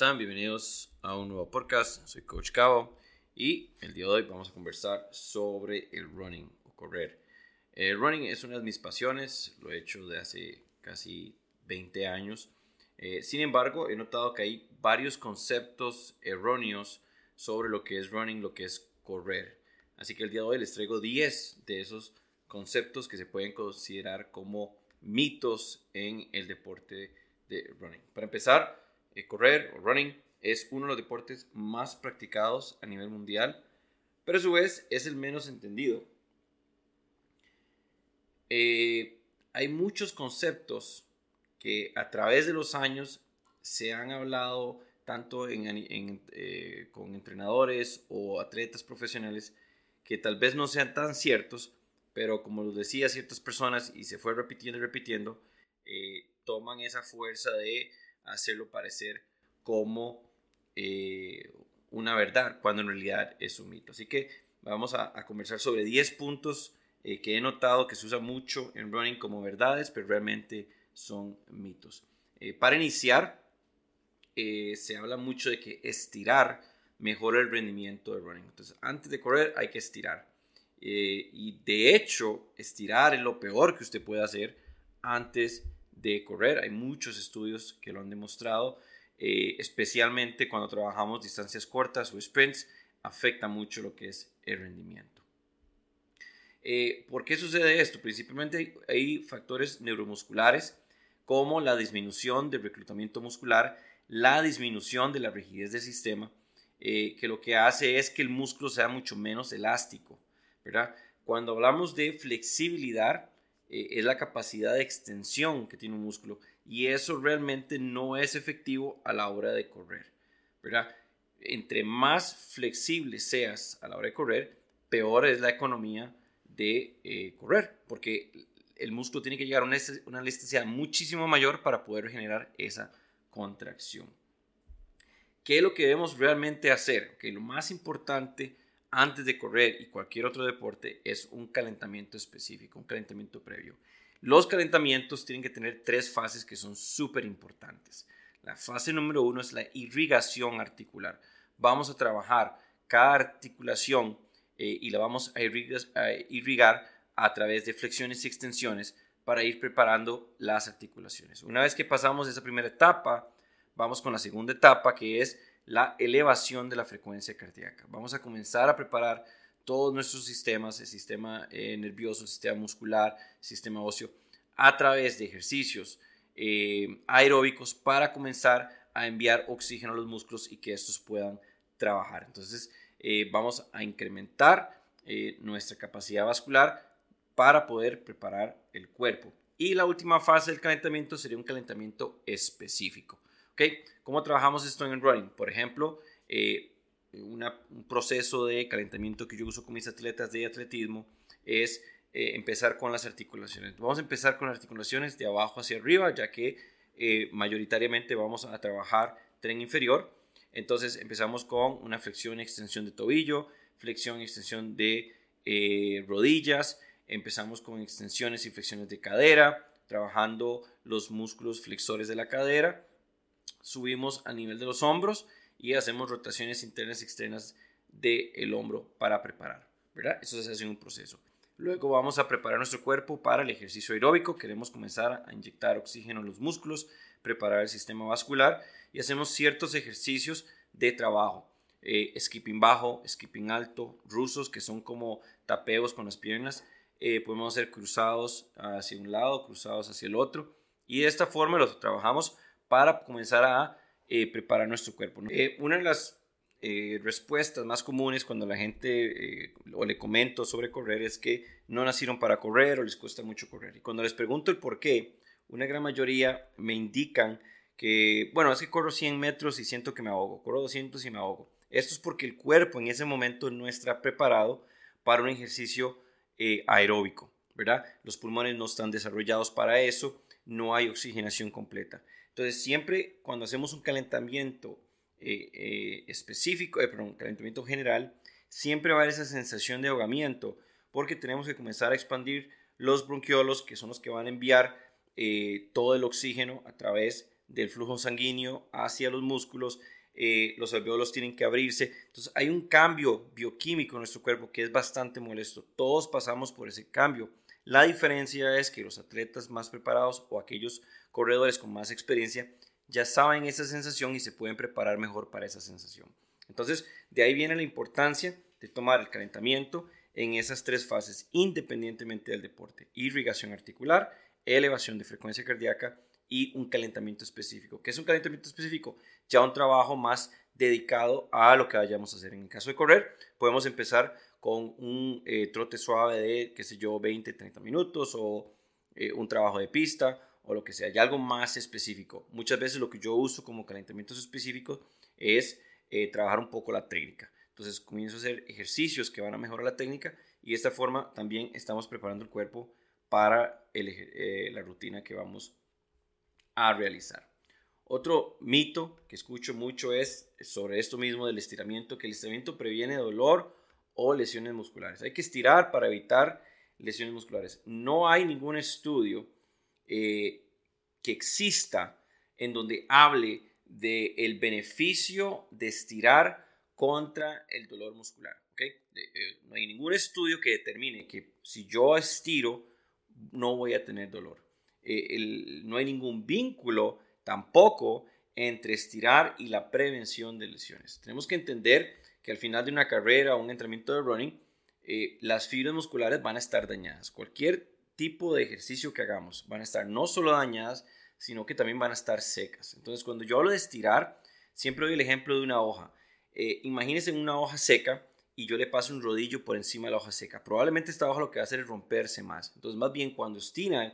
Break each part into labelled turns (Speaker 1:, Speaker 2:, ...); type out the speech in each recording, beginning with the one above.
Speaker 1: ¿Cómo están? Bienvenidos a un nuevo podcast. Soy Coach Cabo y el día de hoy vamos a conversar sobre el running o correr. El running es una de mis pasiones, lo he hecho de hace casi 20 años. Eh, sin embargo, he notado que hay varios conceptos erróneos sobre lo que es running, lo que es correr. Así que el día de hoy les traigo 10 de esos conceptos que se pueden considerar como mitos en el deporte de running. Para empezar, eh, correr o running es uno de los deportes más practicados a nivel mundial, pero a su vez es el menos entendido. Eh, hay muchos conceptos que a través de los años se han hablado tanto eh, con entrenadores o atletas profesionales que tal vez no sean tan ciertos, pero como lo decía ciertas personas y se fue repitiendo y repitiendo, toman esa fuerza de hacerlo parecer como eh, una verdad, cuando en realidad es un mito. Así que vamos a, conversar sobre 10 puntos eh, que he notado que se usa mucho en running como verdades, pero realmente son mitos. Eh, para iniciar, se habla mucho de que estirar mejora el rendimiento de running. Entonces, antes de correr hay que estirar. y de hecho, estirar es lo peor que usted puede hacer antes de correr. Hay muchos estudios que lo han demostrado, eh, especialmente cuando trabajamos distancias cortas o sprints, afecta mucho lo que es el rendimiento. Eh, ¿Por qué sucede esto? Principalmente hay factores neuromusculares como la disminución del reclutamiento muscular, la disminución de la rigidez del sistema, eh, que lo que hace es que el músculo sea mucho menos elástico. ¿verdad? Cuando hablamos de flexibilidad, eh, es la capacidad de extensión que tiene un músculo y eso realmente no es efectivo a la hora de correr, ¿verdad? Entre más flexible seas a la hora de correr, peor es la economía de eh, correr, porque el músculo tiene que llegar a una, elasticidad muchísimo mayor para poder generar esa contracción. ¿Qué es lo que debemos realmente hacer? Que lo más importante antes de correr y cualquier otro deporte es un calentamiento específico, un calentamiento previo. Los calentamientos tienen que tener tres fases que son súper importantes. La fase número uno es la irrigación articular. Vamos a trabajar cada articulación eh, y la vamos a irrigar a través de flexiones y extensiones para ir preparando las articulaciones. Una vez que pasamos esa primera etapa, vamos con la segunda etapa que es la elevación de la frecuencia cardíaca. Vamos a comenzar a preparar todos nuestros sistemas, el sistema eh, nervioso, el sistema muscular, el sistema óseo, a través de ejercicios eh, aeróbicos para comenzar a enviar oxígeno a los músculos y que estos puedan trabajar. Entonces, eh, vamos a incrementar nuestra capacidad vascular para poder preparar el cuerpo. Y la última fase del calentamiento sería un calentamiento específico. ¿Cómo trabajamos esto en running? Por ejemplo, eh, un proceso de calentamiento que yo uso con mis atletas de atletismo es eh, empezar con las articulaciones. Vamos a empezar con las articulaciones de abajo hacia arriba, ya que eh, mayoritariamente vamos a trabajar tren inferior. Entonces empezamos con una flexión y extensión de tobillo, flexión y extensión de rodillas, empezamos con extensiones y flexiones de cadera, trabajando los músculos flexores de la cadera subimos a nivel de los hombros y hacemos rotaciones internas y externas del hombro para preparar, ¿verdad? Eso se hace en un proceso. Luego vamos a preparar nuestro cuerpo para el ejercicio aeróbico. Queremos comenzar a inyectar oxígeno en los músculos, preparar el sistema vascular y hacemos ciertos ejercicios de trabajo. Eh, skipping bajo, skipping alto, rusos que son como tapeos con las piernas. Eh, podemos hacer cruzados hacia un lado, cruzados hacia el otro. Y de esta forma los trabajamos para comenzar a eh, preparar nuestro cuerpo. Eh, una de las eh, respuestas más comunes cuando la gente o le comento sobre correr es que no nacieron para correr o les cuesta mucho correr. Y cuando les pregunto el por qué, una gran mayoría me indican que, bueno, es que corro 100 metros y siento que me ahogo, corro 200 y me ahogo. Esto es porque el cuerpo en ese momento no está preparado para un ejercicio aeróbico, ¿verdad? Los pulmones no están desarrollados para eso, no hay oxigenación completa. Entonces, siempre cuando hacemos un calentamiento eh, eh, específico, eh, perdón, calentamiento general, siempre va a haber esa sensación de ahogamiento, porque tenemos que comenzar a expandir los bronquiolos, que son los que van a enviar todo el oxígeno a través del flujo sanguíneo hacia los músculos, eh, los alveolos tienen que abrirse. Entonces hay un cambio bioquímico en nuestro cuerpo que es bastante molesto. Todos pasamos por ese cambio. La diferencia es que los atletas más preparados o aquellos corredores con más experiencia ya saben esa sensación y se pueden preparar mejor para esa sensación. Entonces, de ahí viene la importancia de tomar el calentamiento en esas tres fases, independientemente del deporte. Irrigación articular, elevación de frecuencia cardíaca y un calentamiento específico. ¿Qué es un calentamiento específico? Ya un trabajo más dedicado a lo que vayamos a hacer. En el caso de correr, podemos empezar con un eh, trote suave de, qué sé yo, 20, 30 minutos o eh, un trabajo de pista o lo que sea, ya algo más específico. Muchas veces lo que yo uso como calentamientos específicos es eh, trabajar un poco la técnica. Entonces comienzo a hacer ejercicios que van a mejorar la técnica y de esta forma también estamos preparando el cuerpo para la rutina que vamos a realizar. Otro mito que escucho mucho es sobre esto mismo del estiramiento, que el estiramiento previene dolor o lesiones musculares. Hay que estirar para evitar lesiones musculares. No hay ningún estudio eh, que exista en donde hable del el beneficio de estirar contra el dolor muscular. ¿okay? Eh, no hay ningún estudio que determine que si yo estiro no voy a tener dolor. Eh, no hay ningún vínculo tampoco entre estirar y la prevención de lesiones. Tenemos que entender que al final de una carrera o un entrenamiento de running, eh, las fibras musculares van a estar dañadas. Cualquier tipo de ejercicio que hagamos van a estar no solo dañadas, sino que también van a estar secas. Entonces, cuando yo hablo de estirar, siempre doy el ejemplo de una hoja. Eh, imagínense una hoja seca y yo le paso un rodillo por encima de la hoja seca. Probablemente esta hoja lo que va a hacer es romperse más. Entonces, más bien cuando estiran,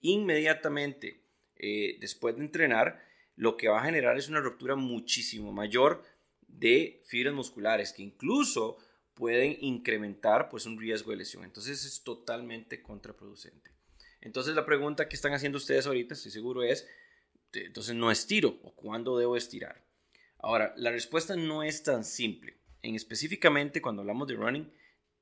Speaker 1: inmediatamente eh, después de entrenar, lo que va a generar es una ruptura muchísimo mayor de fibras musculares que incluso pueden incrementar pues un riesgo de lesión. Entonces es totalmente contraproducente. Entonces la pregunta que están haciendo ustedes ahorita, estoy seguro, es, entonces no estiro o cuándo debo estirar. Ahora, la respuesta no es tan simple. En específicamente cuando hablamos de running,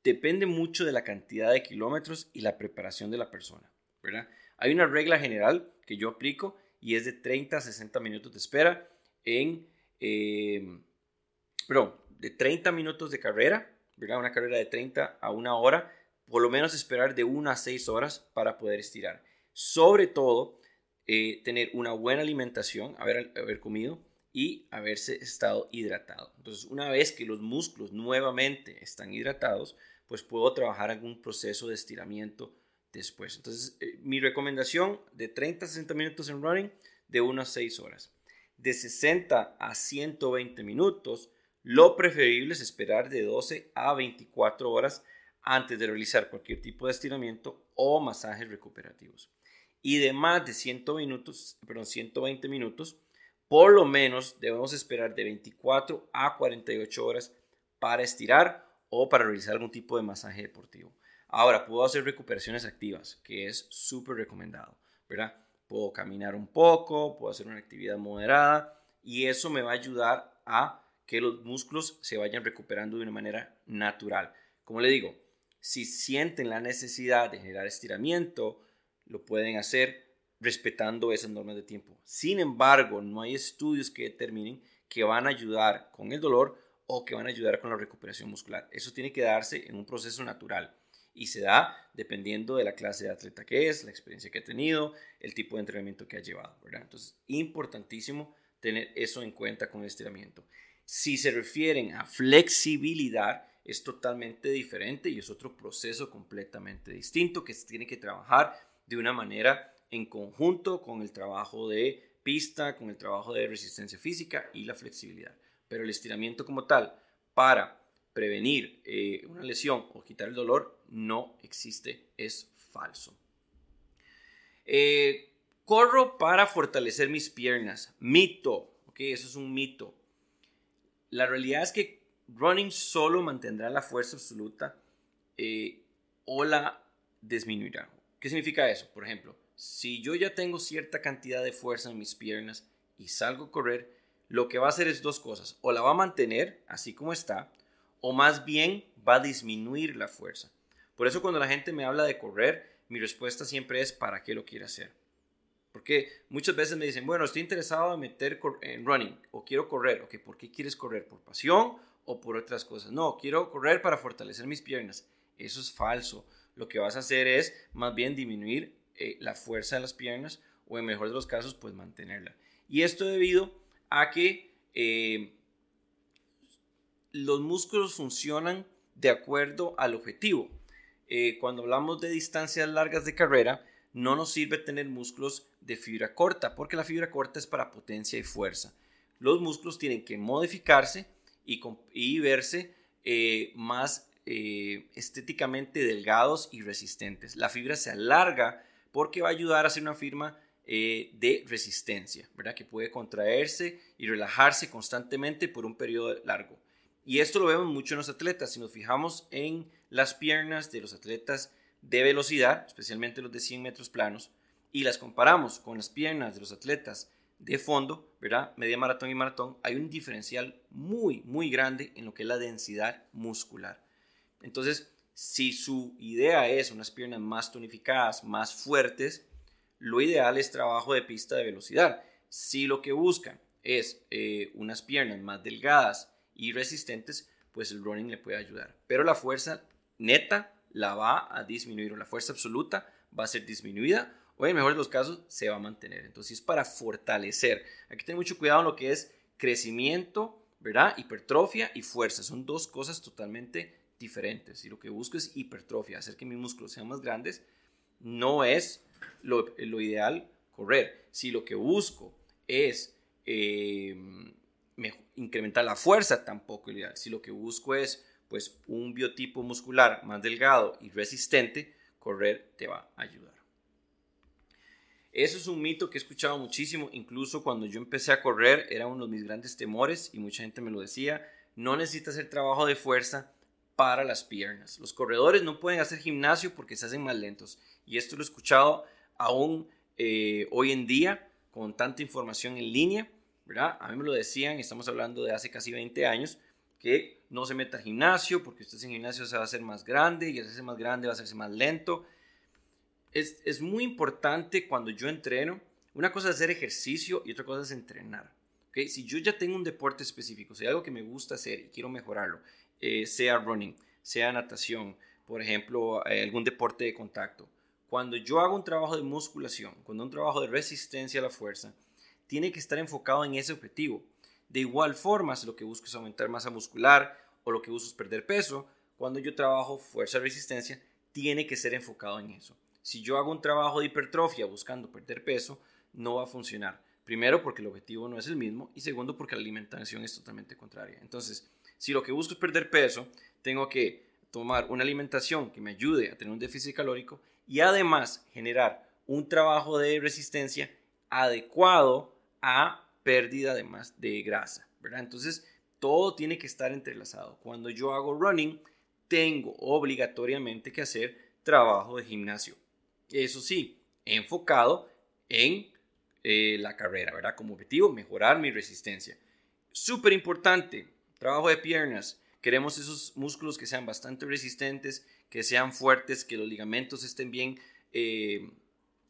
Speaker 1: depende mucho de la cantidad de kilómetros y la preparación de la persona, ¿verdad? Hay una regla general que yo aplico y es de 30 a 60 minutos de espera en, eh, de 30 minutos de carrera, Una carrera de 30 a una hora, por lo menos esperar de 1 a 6 horas para poder estirar. Sobre todo, eh, tener una buena alimentación, haber, haber comido y haberse estado hidratado. Entonces, una vez que los músculos nuevamente están hidratados, pues puedo trabajar un proceso de estiramiento después. Entonces, eh, mi recomendación de 30 a 60 minutos en running, de unas 6 horas. De 60 a 120 minutos, lo preferible es esperar de 12 a 24 horas antes de realizar cualquier tipo de estiramiento o masajes recuperativos. Y de más de 100 minutos, perdón, 120 minutos, por lo menos debemos esperar de 24 a 48 horas para estirar o para realizar algún tipo de masaje deportivo. Ahora, puedo hacer recuperaciones activas, que es súper recomendado, ¿verdad? Puedo caminar un poco, puedo hacer una actividad moderada y eso me va a ayudar a que los músculos se vayan recuperando de una manera natural. Como le digo, si sienten la necesidad de generar estiramiento, lo pueden hacer respetando esas normas de tiempo. Sin embargo, no hay estudios que determinen que van a ayudar con el dolor o que van a ayudar con la recuperación muscular. Eso tiene que darse en un proceso natural y se da dependiendo de la clase de atleta que es, la experiencia que ha tenido, el tipo de entrenamiento que ha llevado, ¿verdad? Entonces, importantísimo tener eso en cuenta con el estiramiento. Si se refieren a flexibilidad, es totalmente diferente y es otro proceso completamente distinto que se tiene que trabajar de una manera en conjunto con el trabajo de pista, con el trabajo de resistencia física y la flexibilidad. Pero el estiramiento como tal, para prevenir eh, una lesión o quitar el dolor no existe, es falso. Eh, corro para fortalecer mis piernas. Mito, ok, eso es un mito. La realidad es que running solo mantendrá la fuerza absoluta eh, o la disminuirá. ¿Qué significa eso? Por ejemplo, si yo ya tengo cierta cantidad de fuerza en mis piernas y salgo a correr, lo que va a hacer es dos cosas. O la va a mantener así como está, o más bien va a disminuir la fuerza. Por eso cuando la gente me habla de correr, mi respuesta siempre es ¿para qué lo quiere hacer? Porque muchas veces me dicen, bueno, estoy interesado en meter en running o quiero correr. Ok, ¿por qué quieres correr? ¿Por pasión o por otras cosas? No, quiero correr para fortalecer mis piernas. Eso es falso. Lo que vas a hacer es más bien disminuir eh, la fuerza de las piernas o en mejor de los casos, pues mantenerla. Y esto debido a que eh, los músculos funcionan de acuerdo al objetivo. Eh, cuando hablamos de distancias largas de carrera, no nos sirve tener músculos de fibra corta, porque la fibra corta es para potencia y fuerza. Los músculos tienen que modificarse y, verse eh, más eh, estéticamente delgados y resistentes. La fibra se alarga porque va a ayudar a hacer una firma eh, de resistencia, ¿verdad? Que puede contraerse y relajarse constantemente por un periodo largo. Y esto lo vemos mucho en los atletas. Si nos fijamos en las piernas de los atletas de velocidad, especialmente los de 100 metros planos, y las comparamos con las piernas de los atletas de fondo, ¿verdad? Media maratón y maratón, hay un diferencial muy, muy grande en lo que es la densidad muscular. Entonces, si su idea es unas piernas más tonificadas, más fuertes, lo ideal es trabajo de pista de velocidad. Si lo que buscan es eh, unas piernas más delgadas y resistentes, pues el running le puede ayudar. Pero la fuerza neta la va a disminuir o la fuerza absoluta va a ser disminuida o en mejor de los casos se va a mantener. Entonces es para fortalecer. Hay que tener mucho cuidado en lo que es crecimiento, ¿verdad? Hipertrofia y fuerza. Son dos cosas totalmente diferentes. Y lo que busco es hipertrofia, hacer que mis músculos sean más grandes. No es lo, ideal correr. Si lo que busco es eh, incrementar la fuerza, tampoco es ideal. Si lo que busco es pues un biotipo muscular más delgado y resistente, correr te va a ayudar. Eso es un mito que he escuchado muchísimo, incluso cuando yo empecé a correr era uno de mis grandes temores y mucha gente me lo decía, no necesitas hacer trabajo de fuerza para las piernas. Los corredores no pueden hacer gimnasio porque se hacen más lentos y esto lo he escuchado aún eh, hoy en día con tanta información en línea, ¿verdad? A mí me lo decían, estamos hablando de hace casi 20 años, que no se meta al gimnasio, porque usted en gimnasio se va a hacer más grande y al hacerse más grande va a hacerse más lento. Es, es muy importante cuando yo entreno, una cosa es hacer ejercicio y otra cosa es entrenar. ¿okay? Si yo ya tengo un deporte específico, si hay algo que me gusta hacer y quiero mejorarlo, eh, sea running, sea natación, por ejemplo, eh, algún deporte de contacto, cuando yo hago un trabajo de musculación, cuando un trabajo de resistencia a la fuerza, tiene que estar enfocado en ese objetivo. De igual forma, si lo que busco es aumentar masa muscular o lo que busco es perder peso, cuando yo trabajo fuerza resistencia, tiene que ser enfocado en eso. Si yo hago un trabajo de hipertrofia buscando perder peso, no va a funcionar. Primero, porque el objetivo no es el mismo y segundo, porque la alimentación es totalmente contraria. Entonces, si lo que busco es perder peso, tengo que tomar una alimentación que me ayude a tener un déficit calórico y además generar un trabajo de resistencia adecuado a pérdida de, más, de grasa, ¿verdad? Entonces, todo tiene que estar entrelazado. Cuando yo hago running, tengo obligatoriamente que hacer trabajo de gimnasio. Eso sí, enfocado en eh, la carrera, ¿verdad? Como objetivo, mejorar mi resistencia. Súper importante, trabajo de piernas. Queremos esos músculos que sean bastante resistentes, que sean fuertes, que los ligamentos estén bien, eh,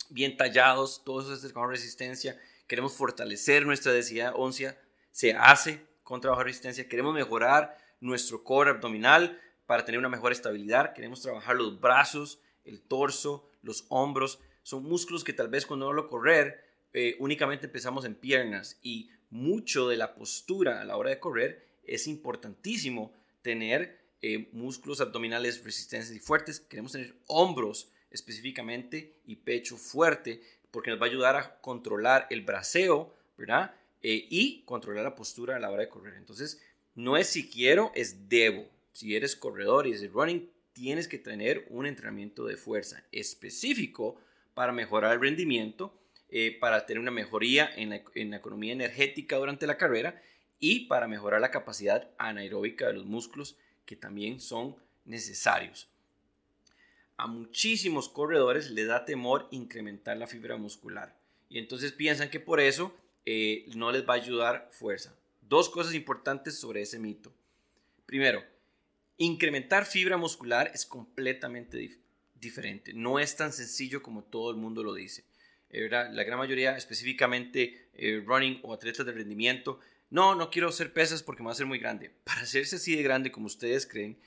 Speaker 1: bien tallados, todo eso es con resistencia queremos fortalecer nuestra densidad ósea, se hace con trabajo de resistencia, queremos mejorar nuestro core abdominal para tener una mejor estabilidad, queremos trabajar los brazos, el torso, los hombros, son músculos que tal vez cuando hablo correr eh, únicamente empezamos en piernas y mucho de la postura a la hora de correr es importantísimo tener eh, músculos abdominales resistentes y fuertes, queremos tener hombros específicamente y pecho fuerte porque nos va a ayudar a controlar el braceo, ¿verdad? Eh, y controlar la postura a la hora de correr. Entonces, no es si quiero, es debo. Si eres corredor y es running, tienes que tener un entrenamiento de fuerza específico para mejorar el rendimiento, eh, para tener una mejoría en la economía energética durante la carrera y para mejorar la capacidad anaeróbica de los músculos que también son necesarios a muchísimos corredores les da temor incrementar la fibra muscular. Y entonces piensan que por eso eh, no les va a ayudar fuerza. Dos cosas importantes sobre ese mito. Primero, incrementar fibra muscular es completamente diferente. No es tan sencillo como todo el mundo lo dice. eh, la gran mayoría específicamente eh, running o atletas de rendimiento, no, no quiero hacer pesas porque me va a ser muy grande. Para hacerse así de grande como ustedes creen,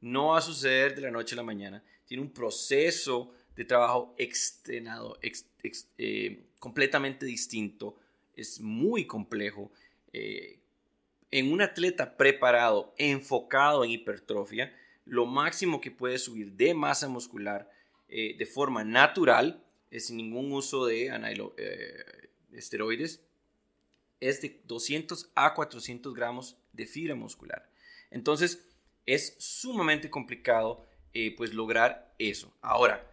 Speaker 1: no va a suceder de la noche a la mañana. Tiene un proceso de trabajo extrenado, eh, completamente distinto. Es muy complejo. en un atleta preparado, enfocado en hipertrofia, lo máximo que puede subir de masa muscular de forma natural sin ningún uso de eh, esteroides, es de 200 a 400 gramos de fibra muscular. Entonces, es sumamente complicado eh, pues lograr eso. Ahora,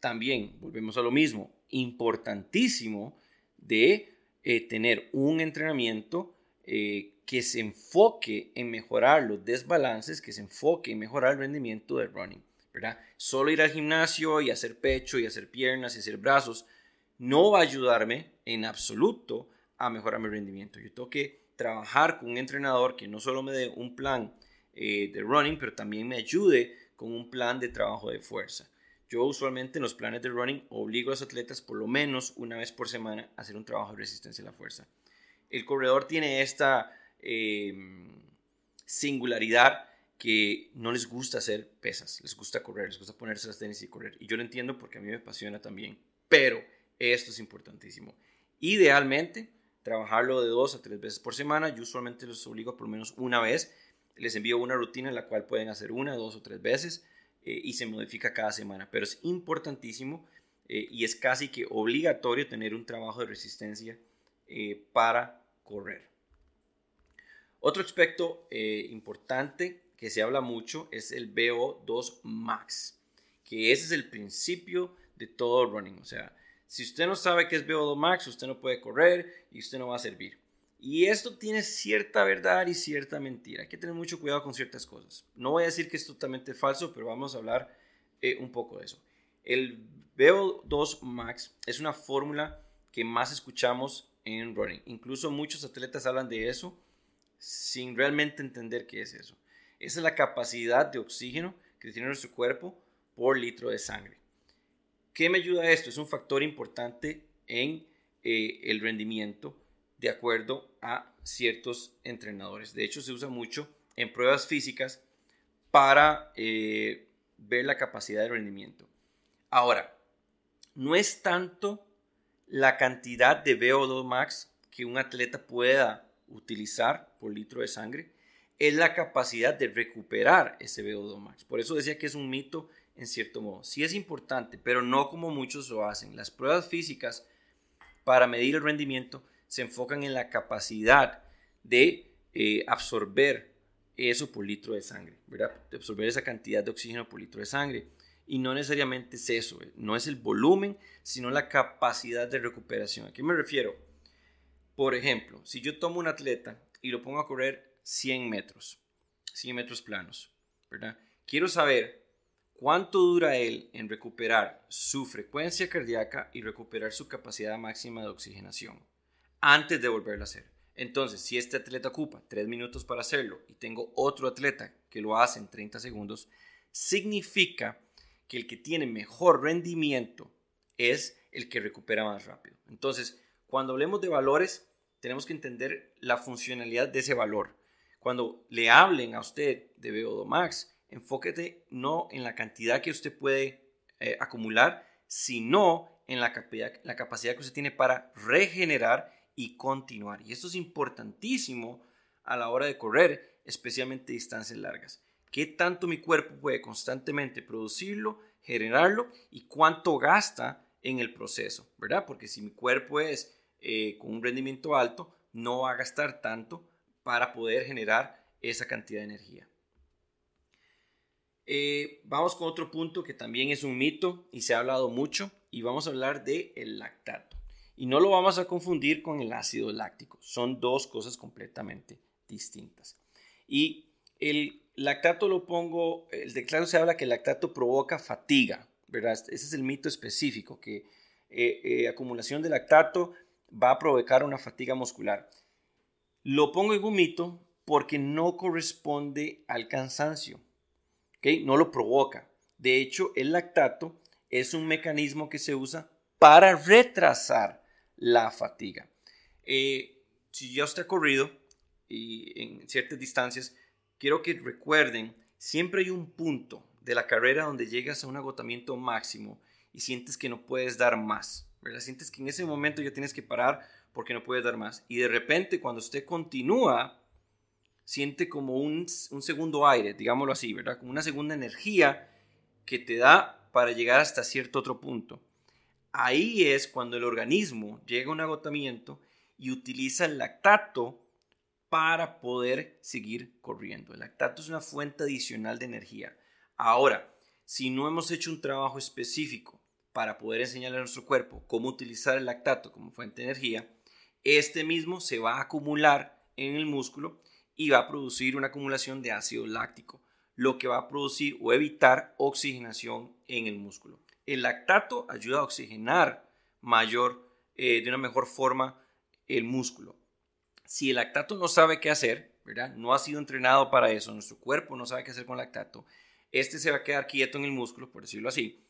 Speaker 1: también volvemos a lo mismo, importantísimo de eh, tener un entrenamiento que se enfoque en mejorar los desbalances, que se enfoque en mejorar el rendimiento del running. Solo ir al gimnasio y hacer pecho y hacer piernas y hacer brazos no va a ayudarme en absoluto a mejorar mi rendimiento. Yo tengo que trabajar con un entrenador que no solo me dé un plan eh, de running, pero también me ayude con un plan de trabajo de fuerza. Yo usualmente en los planes de running obligo a los atletas por lo menos una vez por semana a hacer un trabajo de resistencia a la fuerza. El corredor tiene esta eh, singularidad que no les gusta hacer pesas, les gusta correr, les gusta ponerse las tenis y correr. Y yo lo entiendo porque a mí me apasiona también. Pero esto es importantísimo. Idealmente, trabajarlo de dos a tres veces por semana. Yo usualmente los obligo por lo menos una vez. Les envío una rutina en la cual pueden hacer una, dos o tres veces eh, y se modifica cada semana. Pero es importantísimo eh, y es casi que obligatorio tener un trabajo de resistencia eh, para correr. Otro aspecto importante que se habla mucho es el VO2 max, que ese es el principio de todo running. O sea, si usted no sabe qué es VO2 max, usted no puede correr y usted no va a servir. Y esto tiene cierta verdad y cierta mentira. Hay que tener mucho cuidado con ciertas cosas. No voy a decir que es totalmente falso, pero vamos a hablar eh, un poco de eso. El VO2 max es una fórmula que más escuchamos en running. Incluso muchos atletas hablan de eso sin realmente entender qué es eso. Esa es la capacidad de oxígeno que tiene nuestro cuerpo por litro de sangre. ¿Qué me ayuda esto? Es un factor importante en eh, el rendimiento de acuerdo a ciertos entrenadores. De hecho, se usa mucho en pruebas físicas para eh, ver la capacidad de rendimiento. Ahora, no es tanto la cantidad de VO2 max que un atleta pueda utilizar por litro de sangre, es la capacidad de recuperar ese VO2 max. Por eso decía que es un mito en cierto modo. Sí es importante, pero no como muchos lo hacen. Las pruebas físicas para medir el rendimiento se enfocan en la capacidad de eh, absorber eso por litro de sangre, ¿verdad? De absorber esa cantidad de oxígeno por litro de sangre. Y no necesariamente es eso, eh, no es el volumen, sino la capacidad de recuperación. ¿A qué me refiero? Por ejemplo, si yo tomo un atleta y lo pongo a correr 100 metros, 100 metros planos, ¿verdad? Quiero saber cuánto dura él en recuperar su frecuencia cardíaca y recuperar su capacidad máxima de oxigenación antes de volverlo a hacer. Entonces, si este atleta ocupa 3 minutos para hacerlo y tengo otro atleta que lo hace en 30 segundos, significa que el que tiene mejor rendimiento es el que recupera más rápido. Entonces, cuando hablemos de valores, tenemos que entender la funcionalidad de ese valor. Cuando le hablen a usted de VO2 max, enfóquete no en la cantidad que usted puede eh, acumular, sino en la la capacidad que usted tiene para regenerar y continuar. Y esto es importantísimo a la hora de correr, especialmente distancias largas. ¿Qué tanto mi cuerpo puede constantemente producirlo, generarlo y cuánto gasta en el proceso, ¿verdad? Porque si mi cuerpo es eh, con un rendimiento alto, no va a gastar tanto para poder generar esa cantidad de energía. Eh, vamos con otro punto que también es un mito y se ha hablado mucho y vamos a hablar de el lactato. Y no lo vamos a confundir con el ácido láctico, son dos cosas completamente distintas. Y el lactato lo pongo, el declaro se habla que el lactato provoca fatiga, ¿verdad? Ese es el mito específico, que eh, eh, acumulación de lactato va a provocar una fatiga muscular. Lo pongo en un mito porque no corresponde al cansancio. ¿okay? No lo provoca. De hecho, el lactato es un mecanismo que se usa para retrasar la fatiga. Eh, si ya usted ha corrido y en ciertas distancias, quiero que recuerden, siempre hay un punto de la carrera donde llegas a un agotamiento máximo y sientes que no puedes dar más, ¿verdad? Sientes que en ese momento ya tienes que parar porque no puedes dar más. Y de repente cuando usted continúa, siente como un, un segundo aire, digámoslo así, ¿verdad? Como una segunda energía que te da para llegar hasta cierto otro punto. Ahí es cuando el organismo llega a un agotamiento y utiliza el lactato para poder seguir corriendo. El lactato es una fuente adicional de energía. Ahora, si no hemos hecho un trabajo específico para poder enseñarle a nuestro cuerpo cómo utilizar el lactato como fuente de energía, este mismo se va a acumular en el músculo y va a producir una acumulación de ácido láctico, lo que va a producir o evitar oxigenación en el músculo. El lactato ayuda a oxigenar mayor, eh, de una mejor forma el músculo. Si el lactato no sabe qué hacer, ¿verdad? No ha sido entrenado para eso, nuestro cuerpo no sabe qué hacer con lactato, este se va a quedar quieto en el músculo, por decirlo así,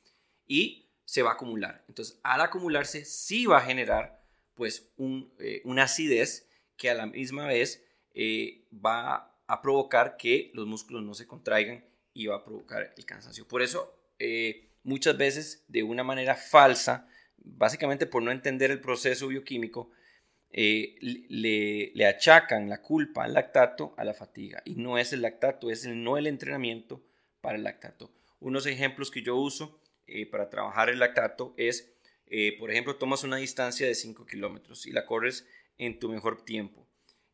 Speaker 1: y se va a acumular. Entonces, al acumularse, sí va a generar pues un, eh, una acidez que a la misma vez eh, va a provocar que los músculos no se contraigan y va a provocar el cansancio. Por eso, muchas veces, de una manera falsa, básicamente por no entender el proceso bioquímico, le, le, achacan la culpa al lactato a la fatiga. Y no es el lactato, es el, no el entrenamiento para el lactato. Unos ejemplos que yo uso para trabajar el lactato es eh, por ejemplo, tomas una distancia de 5 kilómetros y la corres en tu mejor tiempo.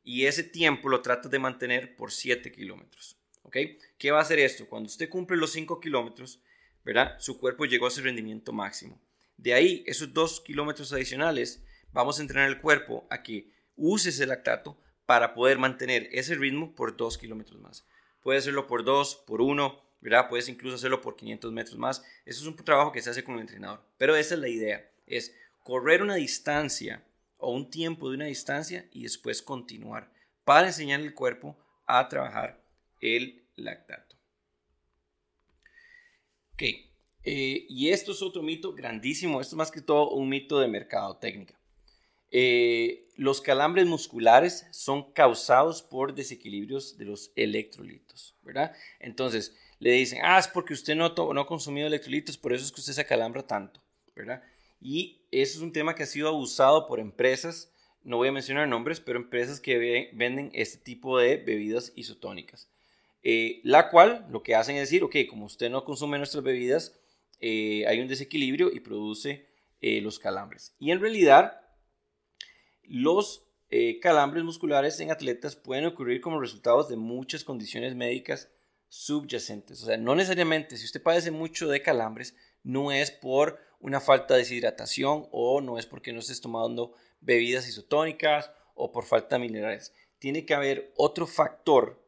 Speaker 1: Y ese tiempo lo tratas de mantener por 7 kilómetros. ¿Ok? ¿Qué va a hacer esto? Cuando usted cumple los 5 kilómetros, ¿verdad? Su cuerpo llegó a su rendimiento máximo. De ahí, esos 2 kilómetros adicionales, vamos a entrenar el cuerpo a que use ese lactato para poder mantener ese ritmo por 2 kilómetros más. Puede hacerlo por 2, por 1, ¿verdad? Puedes incluso hacerlo por 500 metros más. Eso es un trabajo que se hace con el entrenador. Pero esa es la idea, es correr una distancia o un tiempo de una distancia y después continuar para enseñar al cuerpo a trabajar el lactato. Eh, y esto es otro mito grandísimo, esto es más que todo un mito de mercadotecnia. Eh, los calambres musculares son causados por desequilibrios de los electrolitos, ¿verdad? Entonces, le dicen, ah, es porque usted no, no ha consumido electrolitos, por eso es que usted se acalambra tanto, ¿verdad? Y eso es un tema que ha sido abusado por empresas, no voy a mencionar nombres, pero empresas que venden este tipo de bebidas isotónicas. Eh, la cual lo que hacen es decir, ok, como usted no consume nuestras bebidas, eh, hay un desequilibrio y produce eh, los calambres. Y en realidad, los calambres musculares en atletas pueden ocurrir como resultado de muchas condiciones médicas subyacentes. O sea, no necesariamente si usted padece mucho de calambres, no es por una falta de deshidratación o no es porque no estés tomando bebidas isotónicas o por falta de minerales. Tiene que haber otro factor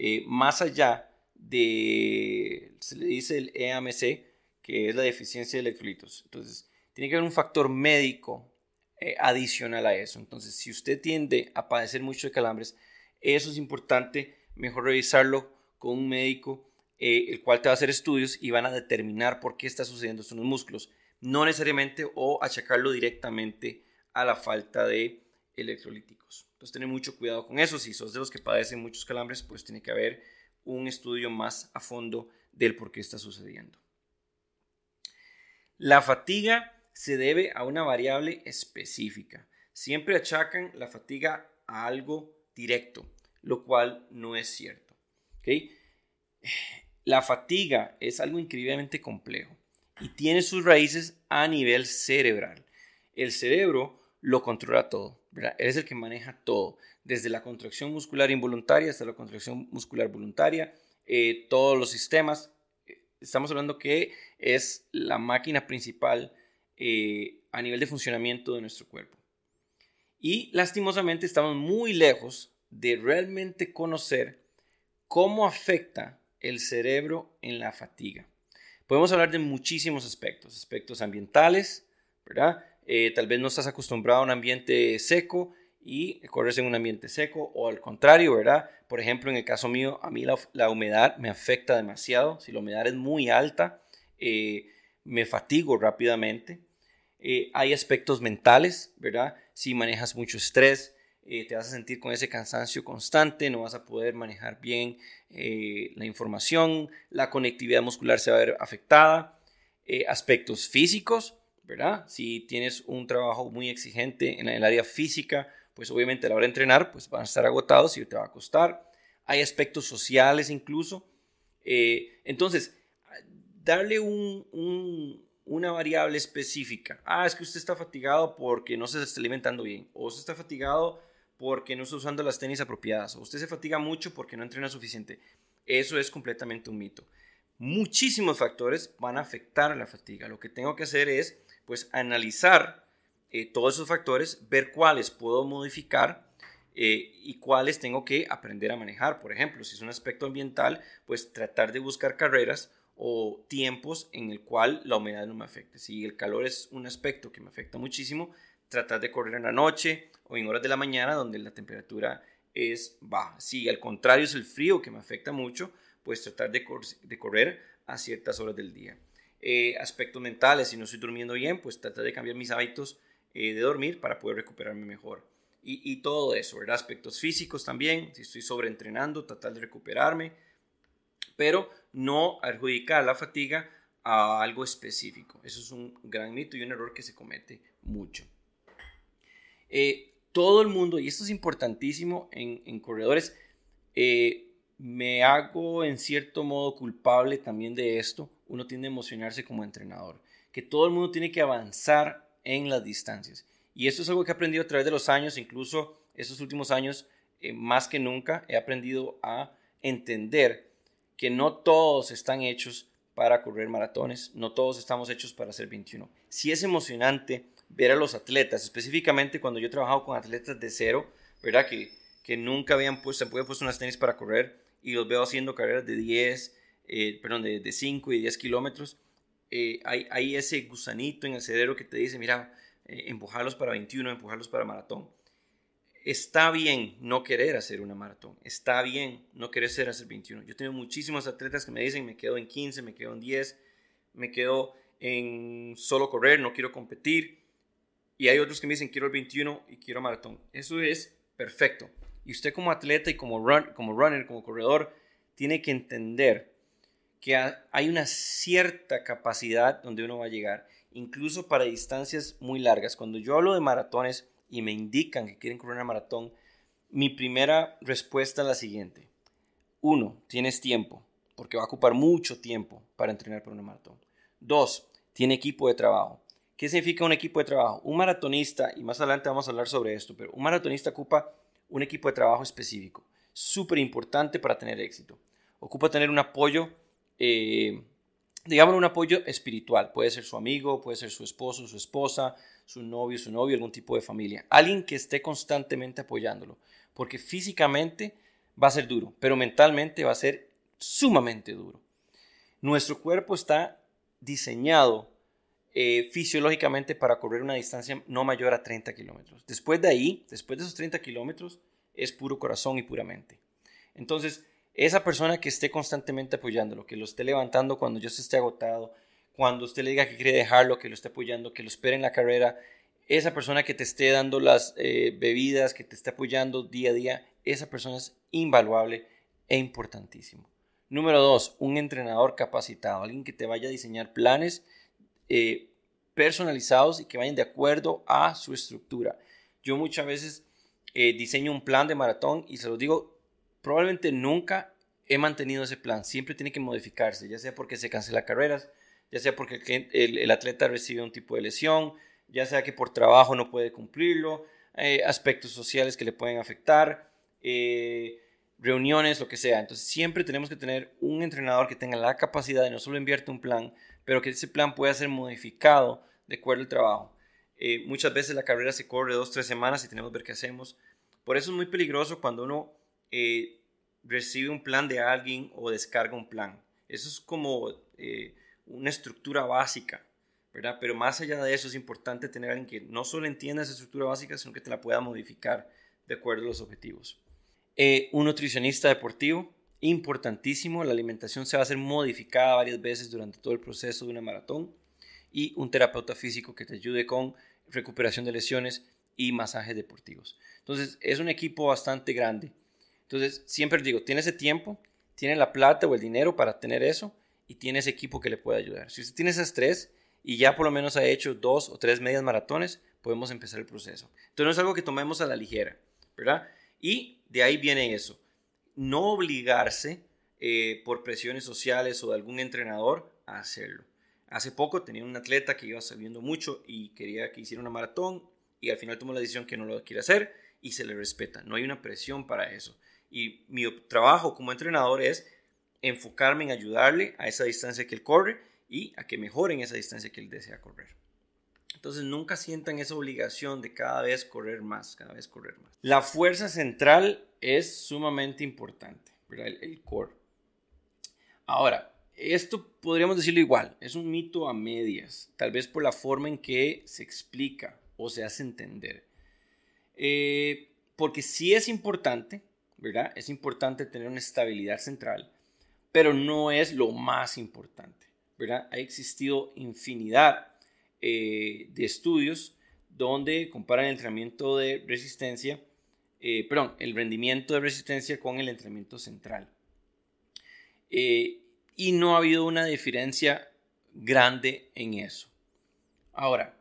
Speaker 1: eh, más allá de, se le dice el EAMC, que es la deficiencia de electrolitos. Entonces, tiene que haber un factor médico eh, adicional a eso. Entonces, si usted tiende a padecer mucho de calambres, eso es importante, mejor revisarlo con un médico, eh, el cual te va a hacer estudios y van a determinar por qué está sucediendo esto en los músculos. No necesariamente o achacarlo directamente a la falta de electrolíticos. Entonces, tener mucho cuidado con eso. Si sos de los que padecen muchos calambres, pues tiene que haber un estudio más a fondo del por qué está sucediendo. La fatiga se debe a una variable específica. Siempre achacan la fatiga a algo directo, lo cual no es cierto. La fatiga es algo increíblemente complejo y tiene sus raíces a nivel cerebral. El cerebro lo controla todo, ¿verdad? Es el que maneja todo, desde la contracción muscular involuntaria hasta la contracción muscular voluntaria, eh, todos los sistemas. Estamos hablando que es la máquina principal eh, a nivel de funcionamiento de nuestro cuerpo. Y lastimosamente estamos muy lejos de realmente conocer ¿Cómo afecta el cerebro en la fatiga? Podemos hablar de muchísimos aspectos, aspectos ambientales, ¿verdad? Eh, tal vez no estás acostumbrado a un ambiente seco y corres en un ambiente seco o al contrario, ¿verdad? Por ejemplo, en el caso mío, a mí la, humedad me afecta demasiado. Si la humedad es muy alta, eh, me fatigo rápidamente. Eh, hay aspectos mentales, ¿verdad? Si manejas mucho estrés, te vas a sentir con ese cansancio constante, no vas a poder manejar bien la información, la conectividad muscular se va a ver afectada. aspectos físicos, ¿verdad? Si tienes un trabajo muy exigente en el área física, pues obviamente a la hora de entrenar, pues van a estar agotados y te va a costar. Hay aspectos sociales incluso. entonces, darle un, una variable específica. Ah, es que usted está fatigado porque no se está alimentando bien. O usted está fatigado porque no está usando las tenis apropiadas. O usted se fatiga mucho porque no entrena suficiente. Eso es completamente un mito. Muchísimos factores van a afectar la fatiga. Lo que tengo que hacer es, pues, analizar eh, todos esos factores, ver cuáles puedo modificar eh, y cuáles tengo que aprender a manejar. Por ejemplo, si es un aspecto ambiental, pues tratar de buscar carreras o tiempos en el cual la humedad no me afecte. Si el calor es un aspecto que me afecta muchísimo, tratar de correr en la noche o en horas de la mañana donde la temperatura es baja. Si al contrario es el frío que me afecta mucho, pues tratar de, correr a ciertas horas del día. Eh, aspectos mentales, si no estoy durmiendo bien, pues tratar de cambiar mis hábitos eh, de dormir para poder recuperarme mejor. Y, todo eso, ¿verdad? Aspectos físicos también, si estoy sobreentrenando, tratar de recuperarme, pero no adjudicar la fatiga a algo específico. Eso es un gran mito y un error que se comete mucho. Eh, todo el mundo, y esto es importantísimo en, corredores, eh, me hago en cierto modo culpable también de esto. Uno tiende a emocionarse como entrenador, que todo el mundo tiene que avanzar en las distancias. Y esto es algo que he aprendido a través de los años, incluso estos últimos años, eh, más que nunca, he aprendido a entender que no todos están hechos para correr maratones, no todos estamos hechos para hacer 21. Sí es emocionante ver a los atletas, específicamente cuando yo he trabajado con atletas de cero, ¿verdad? Que, que nunca habían puesto, se puesto unas tenis para correr y los veo haciendo carreras de 10, eh, perdón, de, de, 5 y 10 kilómetros. Eh, hay, hay, ese gusanito en el cerebro que te dice, mira, eh, empujarlos para 21, empujarlos para maratón. Está bien no querer hacer una maratón, está bien no querer hacer 21. Yo tengo muchísimos atletas que me dicen, me quedo en 15, me quedo en 10, me quedo en solo correr, no quiero competir. Y hay otros que me dicen, quiero el 21 y quiero maratón. Eso es perfecto. Y usted como atleta y como, run, como runner, como corredor, tiene que entender que hay una cierta capacidad donde uno va a llegar, incluso para distancias muy largas. Cuando yo hablo de maratones, y me indican que quieren correr una maratón, mi primera respuesta es la siguiente. Uno, tienes tiempo, porque va a ocupar mucho tiempo para entrenar para una maratón. Dos, tiene equipo de trabajo. ¿Qué significa un equipo de trabajo? Un maratonista, y más adelante vamos a hablar sobre esto, pero un maratonista ocupa un equipo de trabajo específico, súper importante para tener éxito. Ocupa tener un apoyo, eh, digamos un apoyo espiritual. Puede ser su amigo, puede ser su esposo, su esposa, su novio, su novio, algún tipo de familia. Alguien que esté constantemente apoyándolo. Porque físicamente va a ser duro, pero mentalmente va a ser sumamente duro. Nuestro cuerpo está diseñado eh, fisiológicamente para correr una distancia no mayor a 30 kilómetros. Después de ahí, después de esos 30 kilómetros, es puro corazón y pura mente. Entonces, esa persona que esté constantemente apoyándolo, que lo esté levantando cuando yo esté agotado, cuando usted le diga que quiere dejarlo, que lo esté apoyando, que lo espere en la carrera, esa persona que te esté dando las eh, bebidas, que te esté apoyando día a día, esa persona es invaluable e importantísimo. Número dos, un entrenador capacitado, alguien que te vaya a diseñar planes eh, personalizados y que vayan de acuerdo a su estructura. Yo muchas veces eh, diseño un plan de maratón y se lo digo, probablemente nunca he mantenido ese plan, siempre tiene que modificarse, ya sea porque se cancela carreras, ya sea porque el, atleta recibe un tipo de lesión, ya sea que por trabajo no puede cumplirlo, eh, aspectos sociales que le pueden afectar, eh, reuniones, lo que sea. Entonces siempre tenemos que tener un entrenador que tenga la capacidad de no solo invierte un plan, pero que ese plan pueda ser modificado de acuerdo al trabajo. Eh, muchas veces la carrera se corre dos, tres semanas y tenemos que ver qué hacemos. Por eso es muy peligroso cuando uno recibe un plan de alguien o descarga un plan. Eso es como una estructura básica, ¿verdad? Pero más allá de eso es importante tener a alguien que no solo entienda esa estructura básica, sino que te la pueda modificar de acuerdo a los objetivos. Eh, un nutricionista deportivo, importantísimo, la alimentación se va a hacer modificada varias veces durante todo el proceso de una maratón y un terapeuta físico que te ayude con recuperación de lesiones y masajes deportivos. Entonces, es un equipo bastante grande. Entonces, siempre digo, tiene ese tiempo, tiene la plata o el dinero para tener eso y tiene ese equipo que le puede ayudar. Si usted tiene esas tres y ya por lo menos ha hecho dos o tres medias maratones, podemos empezar el proceso. Entonces, no es algo que tomemos a la ligera, ¿verdad? Y de ahí viene eso. No obligarse eh, por presiones sociales o de algún entrenador a hacerlo. Hace poco tenía un atleta que iba sabiendo mucho y quería que hiciera una maratón y al final tomó la decisión que no lo quiere hacer y se le respeta. No hay una presión para eso. Y mi trabajo como entrenador es enfocarme en ayudarle a esa distancia que él corre y a que mejore en esa distancia que él desea correr. Entonces nunca sientan esa obligación de cada vez correr más, cada vez correr más. La fuerza central es sumamente importante. El, el core. Ahora, esto podríamos decirlo igual, es un mito a medias, tal vez por la forma en que se explica o se hace entender. Eh, porque sí es importante, Es importante tener una estabilidad central, pero no es lo más importante. Ha existido infinidad eh, de estudios donde comparan el entrenamiento de resistencia, eh, perdón, el rendimiento de resistencia con el entrenamiento central. Eh, y no ha habido una diferencia grande en eso. Ahora,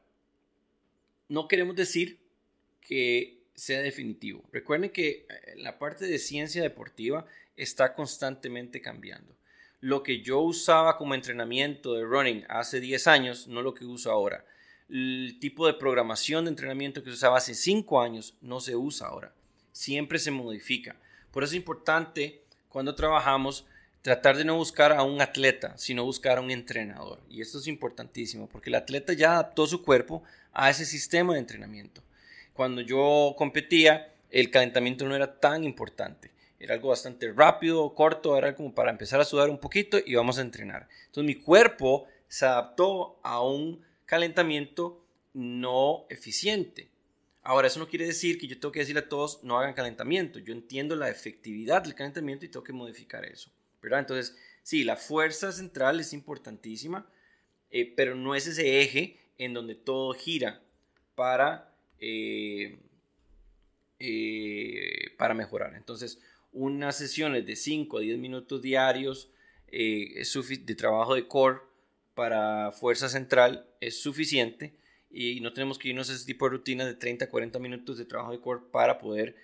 Speaker 1: no queremos decir que sea definitivo. Recuerden que eh, la parte de ciencia deportiva está constantemente cambiando. Lo que yo usaba como entrenamiento de running hace 10 años, no lo que uso ahora. El tipo de programación de entrenamiento que se usaba hace 5 años no se usa ahora. Siempre se modifica. Por eso es importante cuando trabajamos tratar de no buscar a un atleta, sino buscar a un entrenador. Y esto es importantísimo porque el atleta ya adaptó su cuerpo a ese sistema de entrenamiento. Cuando yo competía, el calentamiento no era tan importante. Era algo bastante rápido, corto, era como para empezar a sudar un poquito y vamos a entrenar. Entonces mi cuerpo se adaptó a un calentamiento no eficiente. Ahora, eso no quiere decir que yo tengo que decirle a todos no hagan calentamiento. Yo entiendo la efectividad del calentamiento y tengo que modificar eso. Entonces, sí, la fuerza central es importantísima, eh, pero no es ese eje en donde todo gira para, eh, eh, para mejorar. Entonces, unas sesiones de 5 a 10 minutos diarios de trabajo de core para fuerza central es suficiente y no tenemos que irnos a ese tipo de rutina de 30 a 40 minutos de trabajo de core para poder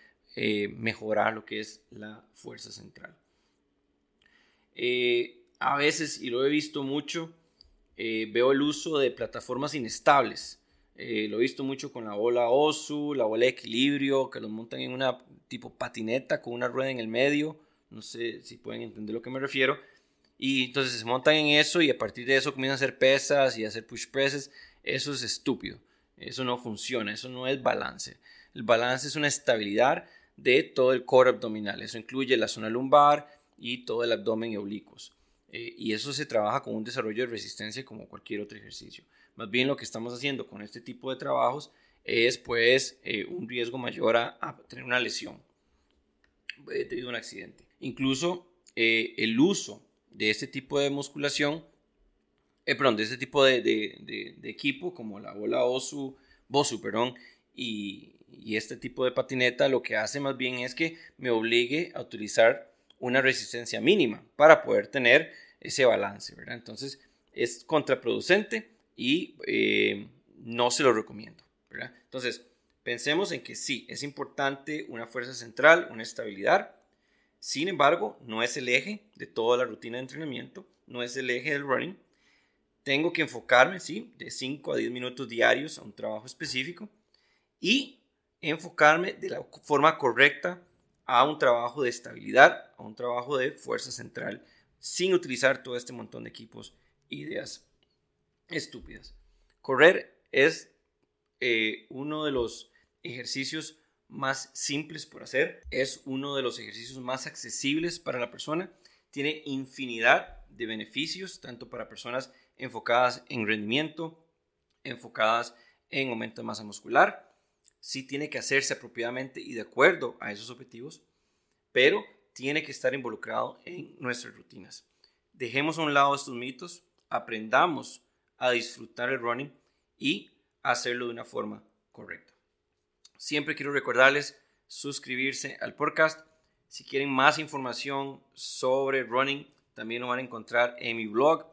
Speaker 1: mejorar lo que es la fuerza central. Eh, a veces, y lo he visto mucho, eh, veo el uso de plataformas inestables. Eh, lo he visto mucho con la bola OSU, la bola de equilibrio, que los montan en una tipo patineta con una rueda en el medio. No sé si pueden entender lo que me refiero. Y entonces se montan en eso y a partir de eso comienzan a hacer pesas y a hacer push presses. Eso es estúpido. Eso no funciona. Eso no es balance. El balance es una estabilidad de todo el core abdominal. Eso incluye la zona lumbar, y todo el abdomen y oblicuos. Eh, y eso se trabaja con un desarrollo de resistencia como cualquier otro ejercicio. Más bien lo que estamos haciendo con este tipo de trabajos es pues eh, un riesgo mayor a, tener una lesión eh, debido a un accidente. Incluso el uso de este tipo de musculación, perdón, de este tipo de, de, de, equipo como la bola OSU, BOSU, perdón, y, y este tipo de patineta lo que hace más bien es que me obligue a utilizar una resistencia mínima para poder tener ese balance, ¿verdad? Entonces es contraproducente y eh, no se lo recomiendo, ¿verdad? Entonces pensemos en que sí, es importante una fuerza central, una estabilidad, sin embargo, no es el eje de toda la rutina de entrenamiento, no es el eje del running. Tengo que enfocarme, sí, de 5 a 10 minutos diarios a un trabajo específico y enfocarme de la forma correcta a un trabajo de estabilidad, a un trabajo de fuerza central, sin utilizar todo este montón de equipos ideas estúpidas. Correr es eh, uno de los ejercicios más simples por hacer, es uno de los ejercicios más accesibles para la persona, tiene infinidad de beneficios, tanto para personas enfocadas en rendimiento, enfocadas en aumento de masa muscular, sí tiene que hacerse apropiadamente y de acuerdo a esos objetivos, pero tiene que estar involucrado en nuestras rutinas. Dejemos a un lado estos mitos, aprendamos a disfrutar el running y hacerlo de una forma correcta. Siempre quiero recordarles suscribirse al podcast. Si quieren más información sobre running, también lo van a encontrar en mi blog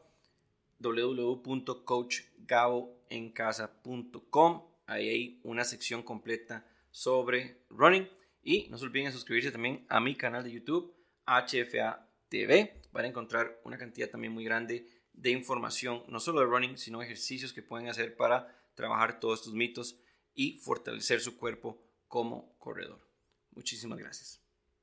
Speaker 1: www.coachgaboencasa.com. Ahí hay una sección completa sobre running. Y no se olviden suscribirse también a mi canal de YouTube, HFA TV. Van a encontrar una cantidad también muy grande de información, no solo de running, sino ejercicios que pueden hacer para trabajar todos estos mitos y fortalecer su cuerpo como corredor. Muchísimas gracias.